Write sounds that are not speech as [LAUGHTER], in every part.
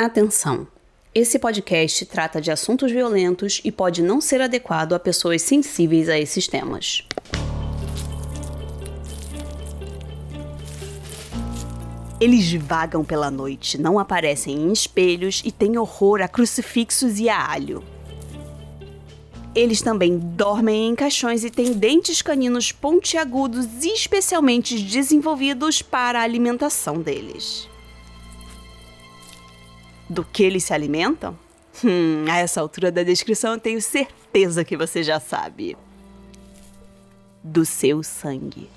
Atenção! Esse podcast trata de assuntos violentos e pode não ser adequado a pessoas sensíveis a esses temas. Eles vagam pela noite, não aparecem em espelhos e têm horror a crucifixos e a alho. Eles também dormem em caixões e têm dentes caninos pontiagudos especialmente desenvolvidos para a alimentação deles. Do que eles se alimentam? Hum, a essa altura da descrição eu tenho certeza que você já sabe. Do seu sangue.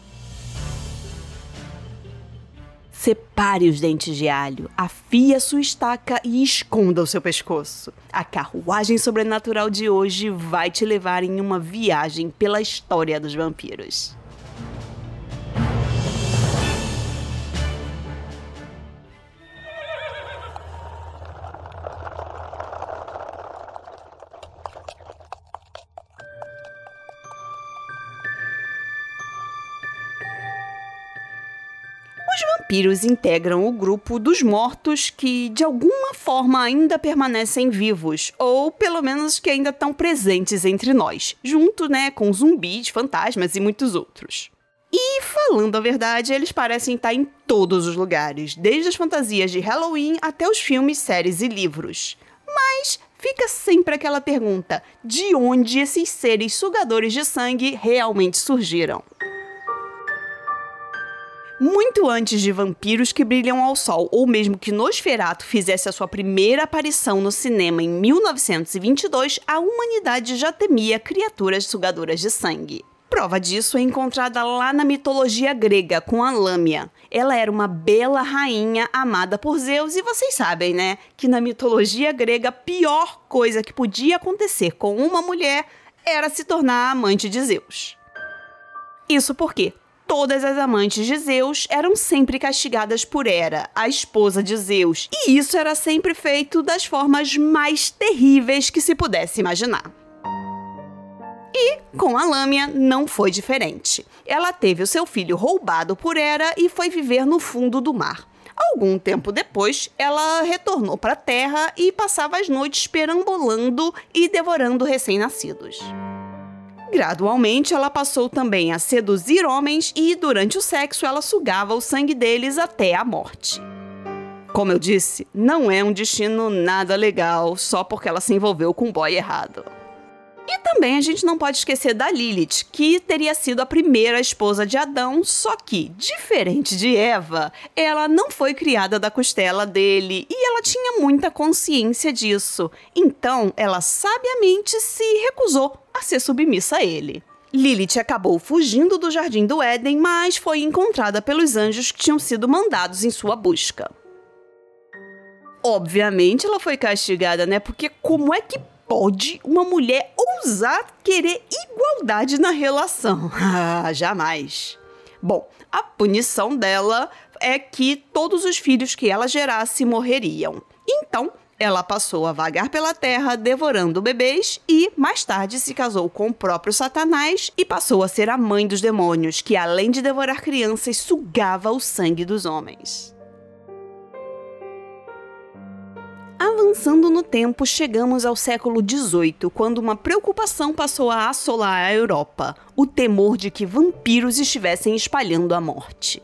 Separe os dentes de alho, afie a sua estaca e esconda o seu pescoço. A carruagem sobrenatural de hoje vai te levar em uma viagem pela história dos vampiros. Vampiros integram o grupo dos mortos que, de alguma forma, ainda permanecem vivos, ou pelo menos que ainda estão presentes entre nós, junto né, com zumbis, fantasmas e muitos outros. E, falando a verdade, eles parecem estar em todos os lugares, desde as fantasias de Halloween até os filmes, séries e livros. Mas fica sempre aquela pergunta: de onde esses seres sugadores de sangue realmente surgiram? Muito antes de Vampiros que Brilham ao Sol, ou mesmo que Nosferatu fizesse a sua primeira aparição no cinema em 1922, a humanidade já temia criaturas sugadoras de sangue. Prova disso é encontrada lá na mitologia grega com a Lâmia. Ela era uma bela rainha amada por Zeus e vocês sabem, né, que na mitologia grega a pior coisa que podia acontecer com uma mulher era se tornar amante de Zeus. Isso porque todas as amantes de Zeus eram sempre castigadas por Hera, a esposa de Zeus, e isso era sempre feito das formas mais terríveis que se pudesse imaginar. E com a Lâmia não foi diferente. Ela teve o seu filho roubado por Hera e foi viver no fundo do mar. Algum tempo depois, ela retornou para a Terra e passava as noites perambulando e devorando recém-nascidos. Gradualmente, ela passou também a seduzir homens e, durante o sexo, ela sugava o sangue deles até a morte. Como eu disse, não é um destino nada legal só porque ela se envolveu com um boy errado. E também a gente não pode esquecer da Lilith, que teria sido a primeira esposa de Adão, só que, diferente de Eva, ela não foi criada da costela dele e ela tinha muita consciência disso. Então, ela sabiamente se recusou a ser submissa a ele. Lilith acabou fugindo do jardim do Éden, mas foi encontrada pelos anjos que tinham sido mandados em sua busca. Obviamente ela foi castigada, né? Porque como é que pode uma mulher ousar querer igualdade na relação? [LAUGHS] Ah, jamais. Bom, a punição dela é que todos os filhos que ela gerasse morreriam. Então, ela passou a vagar pela terra devorando bebês e, mais tarde, se casou com o próprio Satanás e passou a ser a mãe dos demônios, que além de devorar crianças, sugava o sangue dos homens. Avançando no tempo, chegamos ao século XVIII, quando uma preocupação passou a assolar a Europa: o temor de que vampiros estivessem espalhando a morte.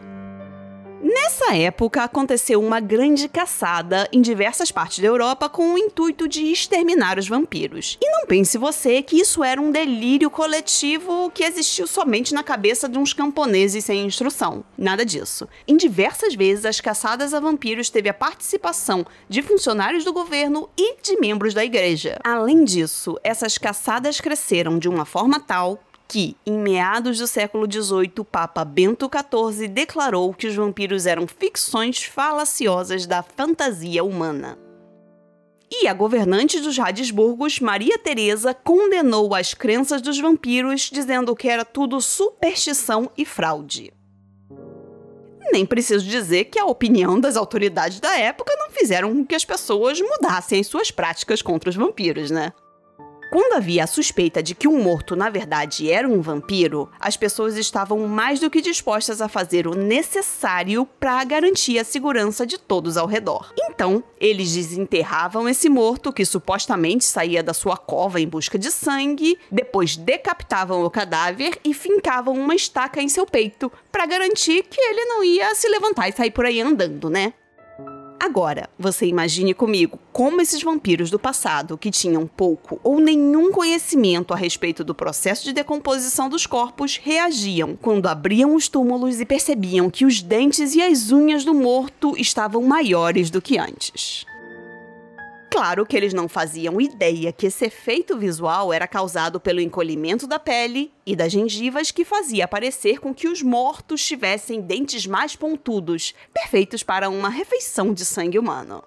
Nessa época, aconteceu uma grande caçada em diversas partes da Europa com o intuito de exterminar os vampiros. E não pense você que isso era um delírio coletivo que existiu somente na cabeça de uns camponeses sem instrução. Nada disso. Em diversas vezes, as caçadas a vampiros teve a participação de funcionários do governo e de membros da igreja. Além disso, essas caçadas cresceram de uma forma tal que, em meados do século XVIII, o Papa Bento XIV declarou que os vampiros eram ficções falaciosas da fantasia humana. E a governante dos Habsburgos, Maria Teresa, condenou as crenças dos vampiros, dizendo que era tudo superstição e fraude. Nem preciso dizer que a opinião das autoridades da época não fizeram com que as pessoas mudassem as suas práticas contra os vampiros, né? Quando havia a suspeita de que um morto na verdade era um vampiro, as pessoas estavam mais do que dispostas a fazer o necessário para garantir a segurança de todos ao redor. Então, eles desenterravam esse morto que supostamente saía da sua cova em busca de sangue, depois decapitavam o cadáver e fincavam uma estaca em seu peito para garantir que ele não ia se levantar e sair por aí andando, né? Agora, você imagine comigo como esses vampiros do passado, que tinham pouco ou nenhum conhecimento a respeito do processo de decomposição dos corpos, reagiam quando abriam os túmulos e percebiam que os dentes e as unhas do morto estavam maiores do que antes. Claro que eles não faziam ideia que esse efeito visual era causado pelo encolhimento da pele e das gengivas que fazia parecer com que os mortos tivessem dentes mais pontudos, perfeitos para uma refeição de sangue humano.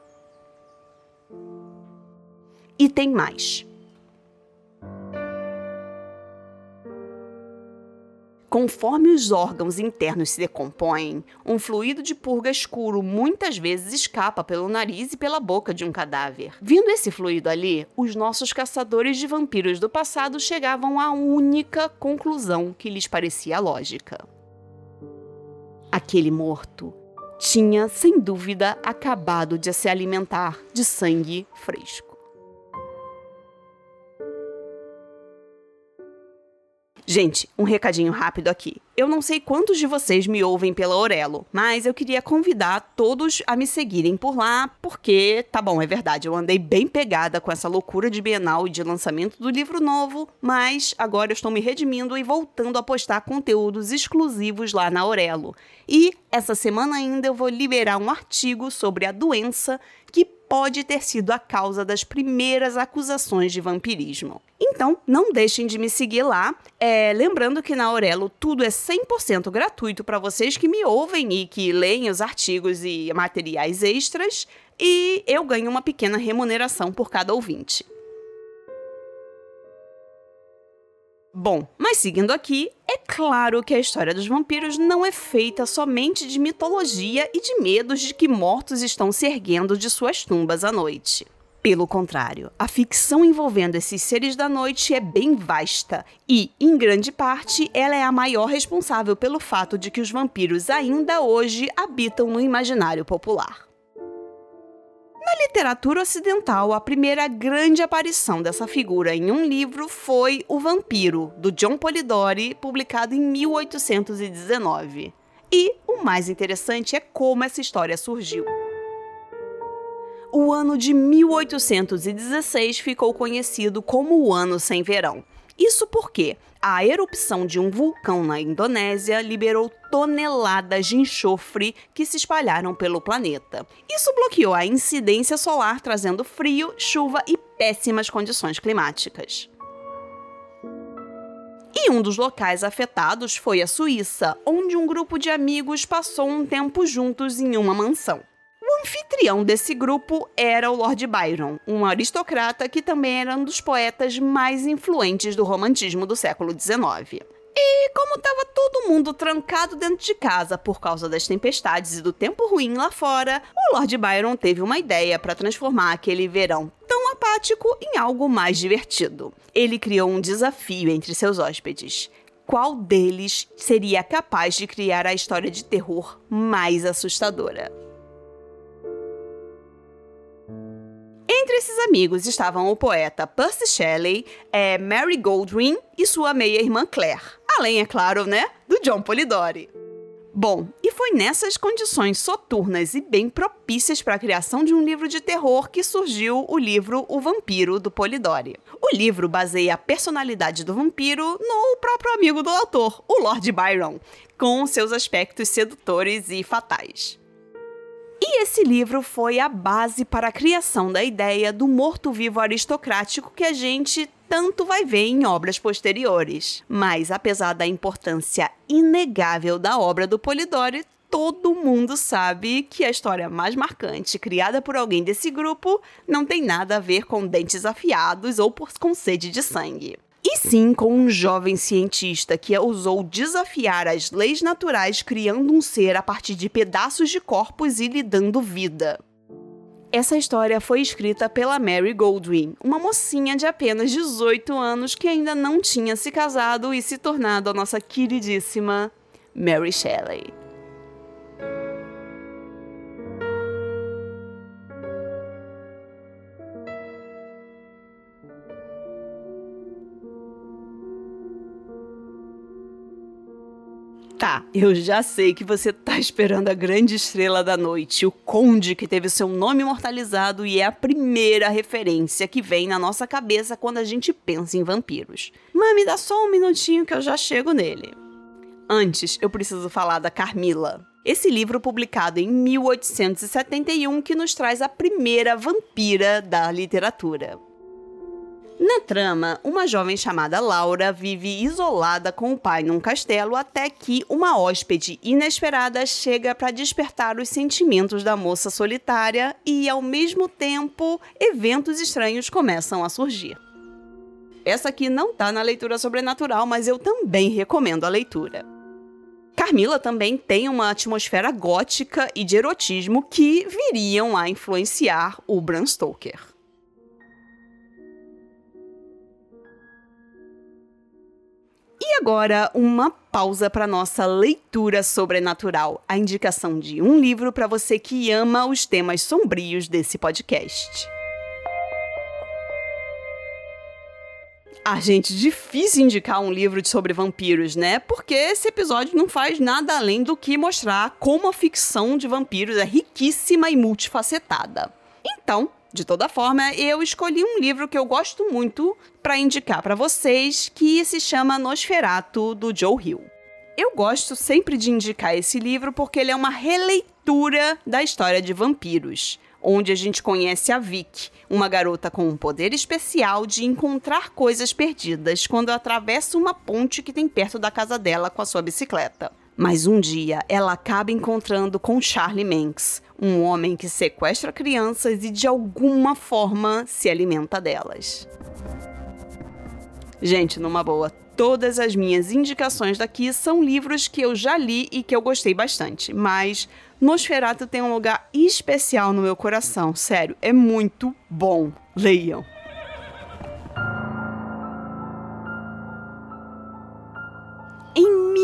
E tem mais. Conforme os órgãos internos se decompõem, um fluido de purga escuro muitas vezes escapa pelo nariz e pela boca de um cadáver. Vindo esse fluido ali, os nossos caçadores de vampiros do passado chegavam à única conclusão que lhes parecia lógica. Aquele morto tinha, sem dúvida, acabado de se alimentar de sangue fresco. Gente, um recadinho rápido aqui. Eu não sei quantos de vocês me ouvem pela Orelo, mas eu queria convidar todos a me seguirem por lá, porque, tá bom, é verdade, eu andei bem pegada com essa loucura de Bienal e de lançamento do livro novo, mas agora eu estou me redimindo e voltando a postar conteúdos exclusivos lá na Orelo. E essa semana ainda eu vou liberar um artigo sobre a doença que pode ter sido a causa das primeiras acusações de vampirismo. Então, não deixem de me seguir lá. É, lembrando que na Aurelo tudo é 100% gratuito para vocês que me ouvem e que leem os artigos e materiais extras, e eu ganho uma pequena remuneração por cada ouvinte. Bom, mas seguindo aqui, é claro que a história dos vampiros não é feita somente de mitologia e de medos de que mortos estão se erguendo de suas tumbas à noite. Pelo contrário, a ficção envolvendo esses seres da noite é bem vasta e, em grande parte, ela é a maior responsável pelo fato de que os vampiros ainda hoje habitam no imaginário popular. Na literatura ocidental, a primeira grande aparição dessa figura em um livro foi O Vampiro, do John Polidori, publicado em 1819. E o mais interessante é como essa história surgiu. O ano de 1816 ficou conhecido como o Ano Sem Verão. Isso porque a erupção de um vulcão na Indonésia liberou toneladas de enxofre que se espalharam pelo planeta. Isso bloqueou a incidência solar, trazendo frio, chuva e péssimas condições climáticas. E um dos locais afetados foi a Suíça, onde um grupo de amigos passou um tempo juntos em uma mansão. Anfitrião desse grupo era o Lord Byron, um aristocrata que também era um dos poetas mais influentes do romantismo do século XIX. E como estava todo mundo trancado dentro de casa por causa das tempestades e do tempo ruim lá fora, o Lord Byron teve uma ideia para transformar aquele verão tão apático em algo mais divertido. Ele criou um desafio entre seus hóspedes. Qual deles seria capaz de criar a história de terror mais assustadora? Entre esses amigos estavam o poeta Percy Shelley, é, Mary Goldwyn e sua meia-irmã Claire. Além, é claro, né, do John Polidori. Bom, e foi nessas condições soturnas e bem propícias para a criação de um livro de terror que surgiu o livro O Vampiro, do Polidori. O livro baseia a personalidade do vampiro no próprio amigo do autor, o Lord Byron, com seus aspectos sedutores e fatais. E esse livro foi a base para a criação da ideia do morto-vivo aristocrático que a gente tanto vai ver em obras posteriores. Mas, apesar da importância inegável da obra do Polidori, todo mundo sabe que a história mais marcante, criada por alguém desse grupo, não tem nada a ver com dentes afiados ou por, com sede de sangue e sim com um jovem cientista que ousou desafiar as leis naturais criando um ser a partir de pedaços de corpos e lhe dando vida. Essa história foi escrita pela Mary Goldwyn, uma mocinha de apenas 18 anos que ainda não tinha se casado e se tornado a nossa queridíssima Mary Shelley. Tá, eu já sei que você tá esperando a grande estrela da noite, o Conde que teve seu nome imortalizado e é a primeira referência que vem na nossa cabeça quando a gente pensa em vampiros. Mas me dá só um minutinho que eu já chego nele. Antes, eu preciso falar da Carmila. Esse livro publicado em 1871 que nos traz a primeira vampira da literatura. Na trama, uma jovem chamada Laura vive isolada com o pai num castelo até que uma hóspede inesperada chega para despertar os sentimentos da moça solitária e, ao mesmo tempo, eventos estranhos começam a surgir. Essa aqui não tá na leitura sobrenatural, mas eu também recomendo a leitura. Carmila também tem uma atmosfera gótica e de erotismo que viriam a influenciar o Bram Stoker. Agora, uma pausa para nossa leitura sobrenatural, a indicação de um livro para você que ama os temas sombrios desse podcast. Ah, gente, difícil indicar um livro sobre vampiros, né? Porque esse episódio não faz nada além do que mostrar como a ficção de vampiros é riquíssima e multifacetada. Então, de toda forma, eu escolhi um livro que eu gosto muito para indicar para vocês, que se chama Nosferato do Joe Hill. Eu gosto sempre de indicar esse livro porque ele é uma releitura da história de vampiros, onde a gente conhece a Vic, uma garota com um poder especial de encontrar coisas perdidas quando atravessa uma ponte que tem perto da casa dela com a sua bicicleta. Mas um dia ela acaba encontrando com Charlie Manx, um homem que sequestra crianças e de alguma forma se alimenta delas. Gente, numa boa, todas as minhas indicações daqui são livros que eu já li e que eu gostei bastante, mas Nosferatu tem um lugar especial no meu coração, sério, é muito bom. Leiam.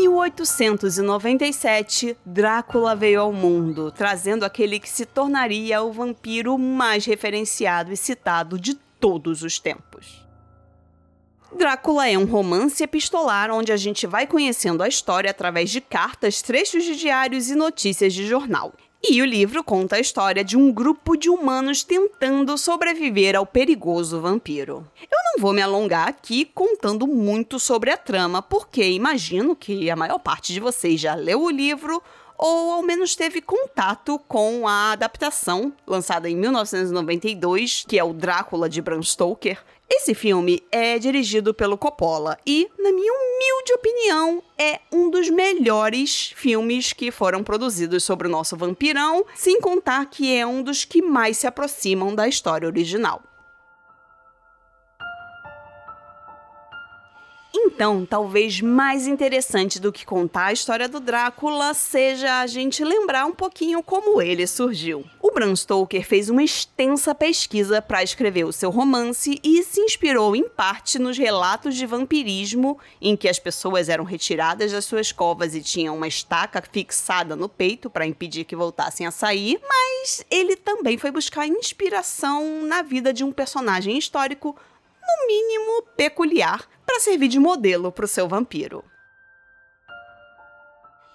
1897, Drácula veio ao mundo, trazendo aquele que se tornaria o vampiro mais referenciado e citado de todos os tempos. Drácula é um romance epistolar onde a gente vai conhecendo a história através de cartas, trechos de diários e notícias de jornal. E o livro conta a história de um grupo de humanos tentando sobreviver ao perigoso vampiro. Eu não vou me alongar aqui contando muito sobre a trama, porque imagino que a maior parte de vocês já leu o livro ou ao menos teve contato com a adaptação lançada em 1992, que é o Drácula de Bram Stoker, esse filme é dirigido pelo Coppola e, na minha humilde opinião, é um dos melhores filmes que foram produzidos sobre o nosso vampirão, sem contar que é um dos que mais se aproximam da história original. Então, talvez mais interessante do que contar a história do Drácula seja a gente lembrar um pouquinho como ele surgiu. O Bram Stoker fez uma extensa pesquisa para escrever o seu romance e se inspirou em parte nos relatos de vampirismo em que as pessoas eram retiradas das suas covas e tinham uma estaca fixada no peito para impedir que voltassem a sair, mas ele também foi buscar inspiração na vida de um personagem histórico no mínimo peculiar para servir de modelo para o seu vampiro.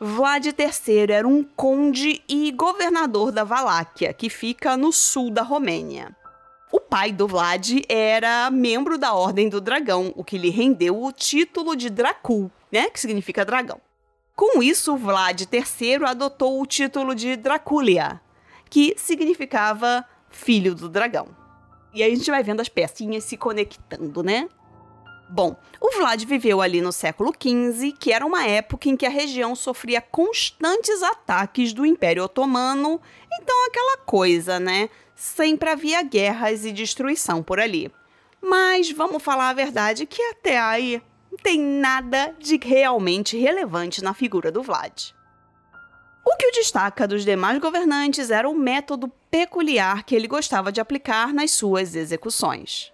Vlad III era um conde e governador da Valáquia, que fica no sul da Romênia. O pai do Vlad era membro da Ordem do Dragão, o que lhe rendeu o título de Dracul, né, que significa dragão. Com isso, Vlad III adotou o título de Draculia, que significava filho do dragão. E aí a gente vai vendo as pecinhas se conectando, né? Bom, o Vlad viveu ali no século XV, que era uma época em que a região sofria constantes ataques do Império Otomano, então aquela coisa, né? Sempre havia guerras e destruição por ali. Mas vamos falar a verdade que até aí não tem nada de realmente relevante na figura do Vlad. O que o destaca dos demais governantes era o método peculiar que ele gostava de aplicar nas suas execuções.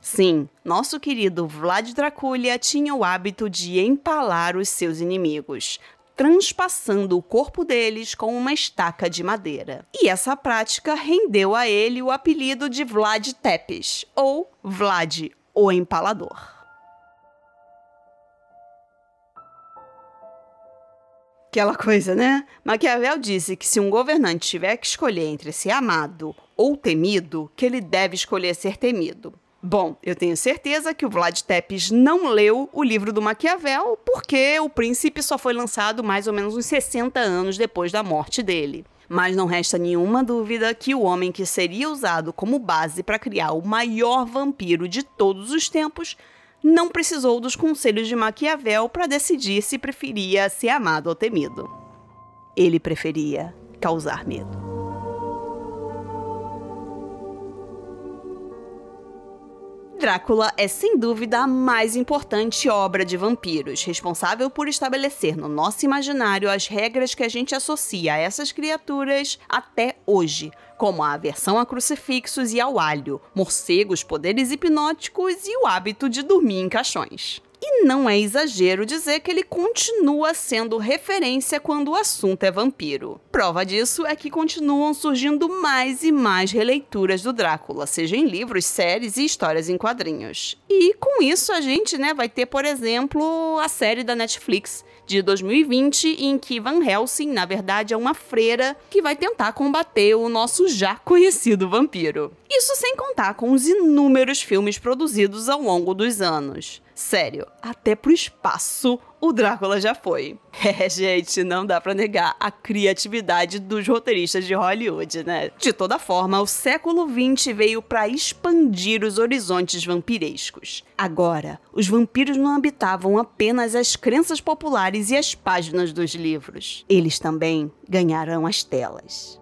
Sim, nosso querido Vlad Dracula tinha o hábito de empalar os seus inimigos, transpassando o corpo deles com uma estaca de madeira. E essa prática rendeu a ele o apelido de Vlad Tepes, ou Vlad, o Empalador. Aquela coisa, né? Maquiavel disse que se um governante tiver que escolher entre ser amado ou temido, que ele deve escolher ser temido. Bom, eu tenho certeza que o Vlad Tepes não leu o livro do Maquiavel, porque O Príncipe só foi lançado mais ou menos uns 60 anos depois da morte dele. Mas não resta nenhuma dúvida que o homem que seria usado como base para criar o maior vampiro de todos os tempos não precisou dos conselhos de Maquiavel para decidir se preferia ser amado ou temido. Ele preferia causar medo. Drácula é sem dúvida a mais importante obra de vampiros, responsável por estabelecer no nosso imaginário as regras que a gente associa a essas criaturas até hoje, como a aversão a crucifixos e ao alho, morcegos, poderes hipnóticos e o hábito de dormir em caixões. E não é exagero dizer que ele continua sendo referência quando o assunto é vampiro. Prova disso é que continuam surgindo mais e mais releituras do Drácula, seja em livros, séries e histórias em quadrinhos. E com isso a gente, né, vai ter, por exemplo, a série da Netflix de 2020, em que Van Helsing, na verdade, é uma freira que vai tentar combater o nosso já conhecido vampiro. Isso sem contar com os inúmeros filmes produzidos ao longo dos anos. Sério, até pro espaço o Drácula já foi. [LAUGHS] É, gente, não dá para negar a criatividade dos roteiristas de Hollywood, né? De toda forma, o século XX veio para expandir os horizontes vampirescos. Agora, os vampiros não habitavam apenas as crenças populares e as páginas dos livros. Eles também ganharão as telas.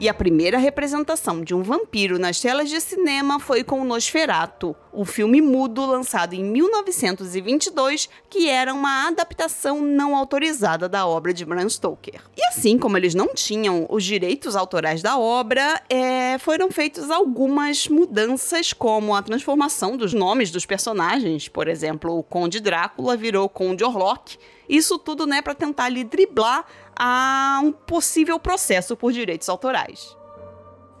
E a primeira representação de um vampiro nas telas de cinema foi com Nosferatu, o filme mudo lançado em 1922, que era uma adaptação não autorizada da obra de Bram Stoker. E assim como eles não tinham os direitos autorais da obra, é, foram feitas algumas mudanças, como a transformação dos nomes dos personagens. Por exemplo, o Conde Drácula virou Conde Orlok. Isso tudo né, para tentar ali driblar a um possível processo por direitos autorais.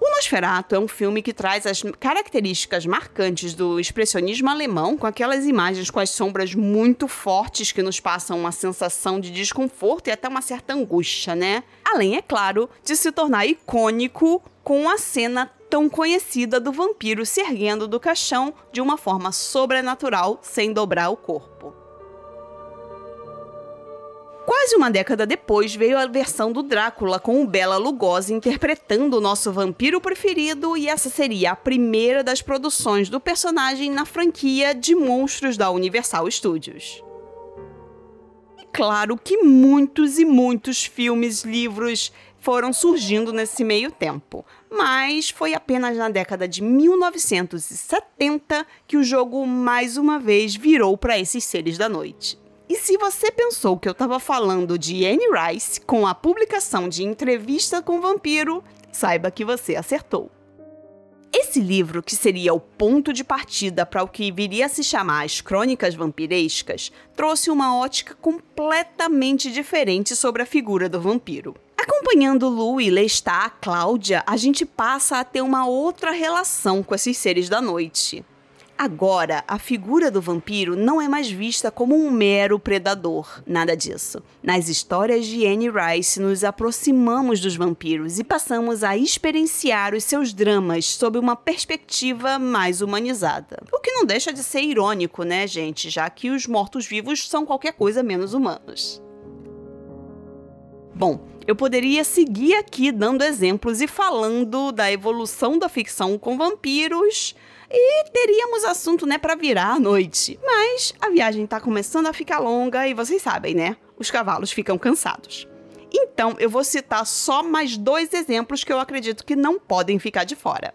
O Nosferatu é um filme que traz as características marcantes do expressionismo alemão, com aquelas imagens com as sombras muito fortes que nos passam uma sensação de desconforto e até uma certa angústia, né? Além, é claro, de se tornar icônico com a cena tão conhecida do vampiro se erguendo do caixão de uma forma sobrenatural sem dobrar o corpo. Quase uma década depois veio a versão do Drácula com o Bela Lugosi interpretando o nosso vampiro preferido e essa seria a primeira das produções do personagem na franquia de monstros da Universal Studios. E claro que muitos e muitos filmes, livros foram surgindo nesse meio tempo, mas foi apenas na década de 1970 que o jogo mais uma vez virou para esses seres da noite. E se você pensou que eu estava falando de Anne Rice com a publicação de Entrevista com o Vampiro, saiba que você acertou. Esse livro, que seria o ponto de partida para o que viria a se chamar as Crônicas Vampirescas, trouxe uma ótica completamente diferente sobre a figura do vampiro. Acompanhando Lu e Lestat, Cláudia, a gente passa a ter uma outra relação com esses seres da noite. Agora, a figura do vampiro não é mais vista como um mero predador, nada disso. Nas histórias de Anne Rice, nos aproximamos dos vampiros e passamos a experienciar os seus dramas sob uma perspectiva mais humanizada. O que não deixa de ser irônico, né, gente? Já que os mortos-vivos são qualquer coisa menos humanos. Bom, eu poderia seguir aqui dando exemplos e falando da evolução da ficção com vampiros e teríamos assunto, né, para virar a noite. Mas a viagem tá começando a ficar longa e vocês sabem, né? Os cavalos ficam cansados. Então, eu vou citar só mais dois exemplos que eu acredito que não podem ficar de fora.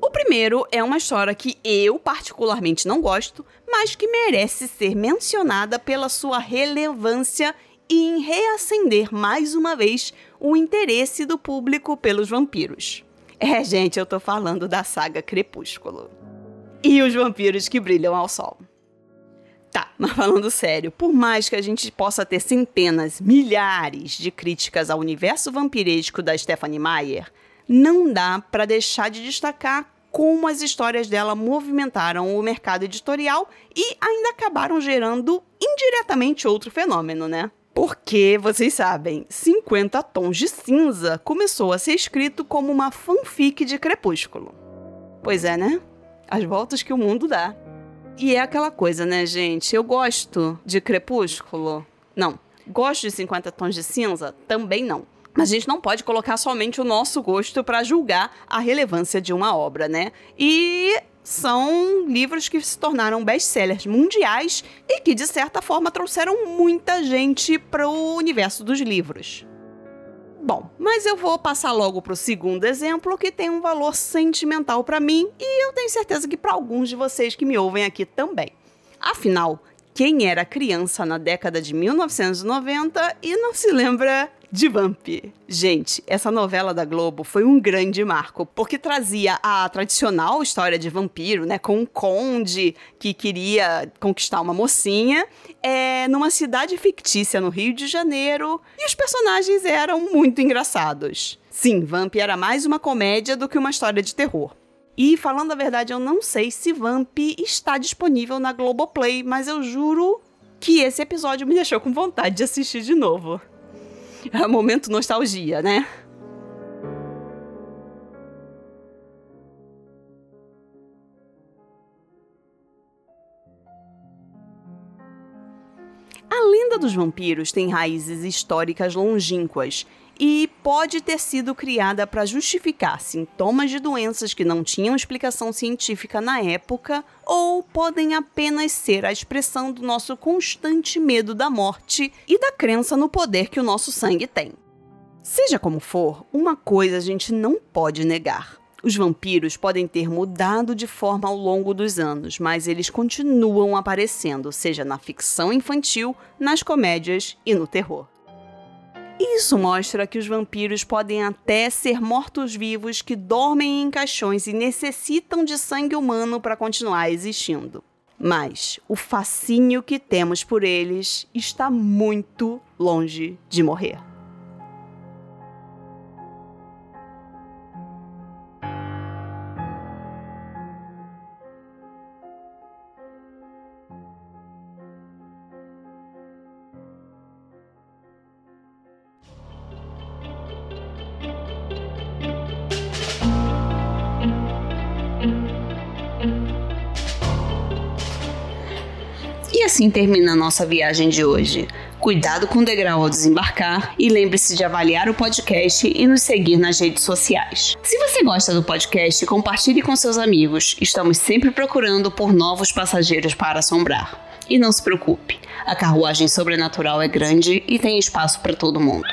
O primeiro é uma história que eu particularmente não gosto, mas que merece ser mencionada pela sua relevância em reacender mais uma vez o interesse do público pelos vampiros. [LAUGHS] É, gente, eu tô falando da saga Crepúsculo. E os vampiros que brilham ao sol. Tá, [LAUGHS] mas falando sério, por mais que a gente possa ter centenas, milhares de críticas ao universo vampiresco da Stephanie Meyer, não dá para deixar de destacar como as histórias dela movimentaram o mercado editorial e ainda acabaram gerando indiretamente outro fenômeno, né? Porque, vocês sabem, 50 Tons de Cinza começou a ser escrito como uma fanfic de Crepúsculo. Pois é, né? As voltas que o mundo dá. E é aquela coisa, né, gente? Eu gosto de Crepúsculo? Não. Gosto de 50 Tons de Cinza? Também não. Mas a gente não pode colocar somente o nosso gosto para julgar a relevância de uma obra, né? E são livros que se tornaram best-sellers mundiais e que, de certa forma, trouxeram muita gente para o universo dos livros. Bom, mas eu vou passar logo para o segundo exemplo que tem um valor sentimental para mim e eu tenho certeza que para alguns de vocês que me ouvem aqui também. Afinal, quem era criança na década de 1990 e não se lembra de Vamp. Gente, essa novela da Globo foi um grande marco, porque trazia a tradicional história de vampiro, né, com um conde que queria conquistar uma mocinha, é, numa cidade fictícia no Rio de Janeiro, e os personagens eram muito engraçados. Sim, Vamp era mais uma comédia do que uma história de terror. E falando a verdade, eu não sei se Vamp está disponível na Globoplay, mas eu juro que esse episódio me deixou com vontade de assistir de novo. É momento nostalgia, né? A lenda dos vampiros tem raízes históricas longínquas e pode ter sido criada para justificar sintomas de doenças que não tinham explicação científica na época ou podem apenas ser a expressão do nosso constante medo da morte e da crença no poder que o nosso sangue tem. Seja como for, uma coisa a gente não pode negar. Os vampiros podem ter mudado de forma ao longo dos anos, mas eles continuam aparecendo, seja na ficção infantil, nas comédias e no terror. Isso mostra que os vampiros podem até ser mortos-vivos que dormem em caixões e necessitam de sangue humano para continuar existindo. Mas o fascínio que temos por eles está muito longe de morrer. Assim termina a nossa viagem de hoje. Cuidado com o degrau ao desembarcar e lembre-se de avaliar o podcast e nos seguir nas redes sociais. Se você gosta do podcast, compartilhe com seus amigos. Estamos sempre procurando por novos passageiros para assombrar. E não se preocupe, a carruagem sobrenatural é grande e tem espaço para todo mundo.